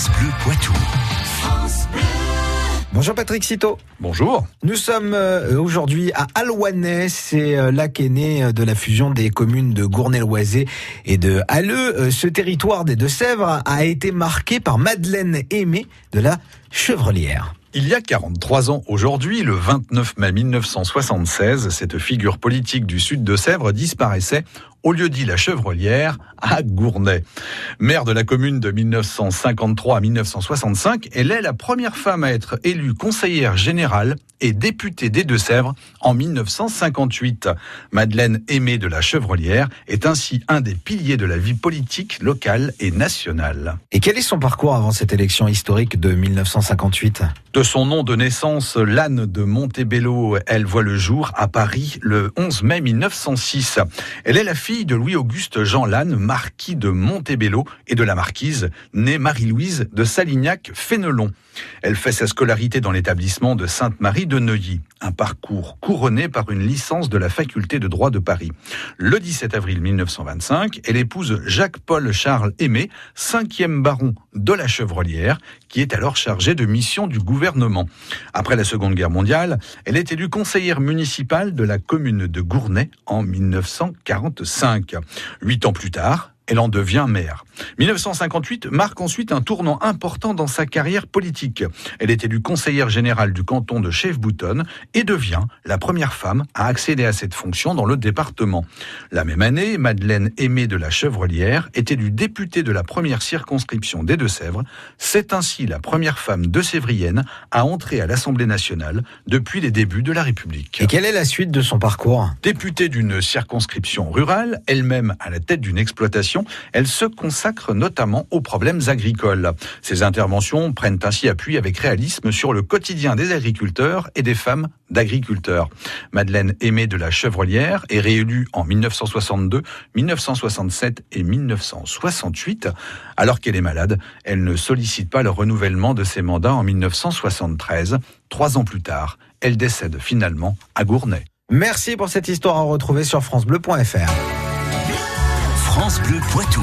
France Bleu Poitou. Bonjour Patrick Citeau. Bonjour. Nous sommes euh, aujourd'hui à Alouanais, c'est euh, là qu'est né euh, de la fusion des communes de Gournay-Loisé et de Halleux. Ce territoire des Deux-Sèvres a été marqué par Madeleine Aimé de la Chevrelière. Il y a 43 ans aujourd'hui, le 29 mai 1976, cette figure politique du sud de Sèvres disparaissait au lieu dit la Chevrolière à Gournay. Maire de la commune de 1953 à 1965, elle est la première femme à être élue conseillère générale et députée des Deux-Sèvres en 1958. Madeleine Aimée de la Chevrolière est ainsi un des piliers de la vie politique locale et nationale. Et quel est son parcours avant cette élection historique de 1958 De son nom de naissance, l'âne de Montebello, elle voit le jour à Paris le 11 mai 1906. Elle est la fille de Louis-Auguste Jean Lannes, marquis de Montebello, et de la marquise, née Marie-Louise de Salignac-Fénelon. Elle fait sa scolarité dans l'établissement de Sainte-Marie de Neuilly, un parcours couronné par une licence de la faculté de droit de Paris. Le 17 avril 1925, elle épouse Jacques-Paul Charles Aimé, cinquième baron de la Chevrolière, qui est alors chargé de mission du gouvernement. Après la Seconde Guerre mondiale, elle est élue conseillère municipale de la commune de Gournay en 1945. Huit ans plus tard, elle en devient maire. 1958 marque ensuite un tournant important dans sa carrière politique. Elle est élue conseillère générale du canton de Chef-Boutonne et devient la première femme à accéder à cette fonction dans le département. La même année, Madeleine Aimée de la Chevrelière est élue députée de la première circonscription des Deux-Sèvres. C'est ainsi la première femme de Sévrienne à entrer à l'Assemblée nationale depuis les débuts de la République. Et quelle est la suite de son parcours? Députée d'une circonscription rurale, elle-même à la tête d'une exploitation, elle se consacre notamment aux problèmes agricoles. Ses interventions prennent ainsi appui avec réalisme sur le quotidien des agriculteurs et des femmes d'agriculteurs. Madeleine Aimée de la Chevrolière est réélue en 1962, 1967 et 1968. Alors qu'elle est malade, elle ne sollicite pas le renouvellement de ses mandats en 1973. Trois ans plus tard, elle décède finalement à Gournay. Merci pour cette histoire à retrouver sur francebleu.fr. France Bleu Poitou.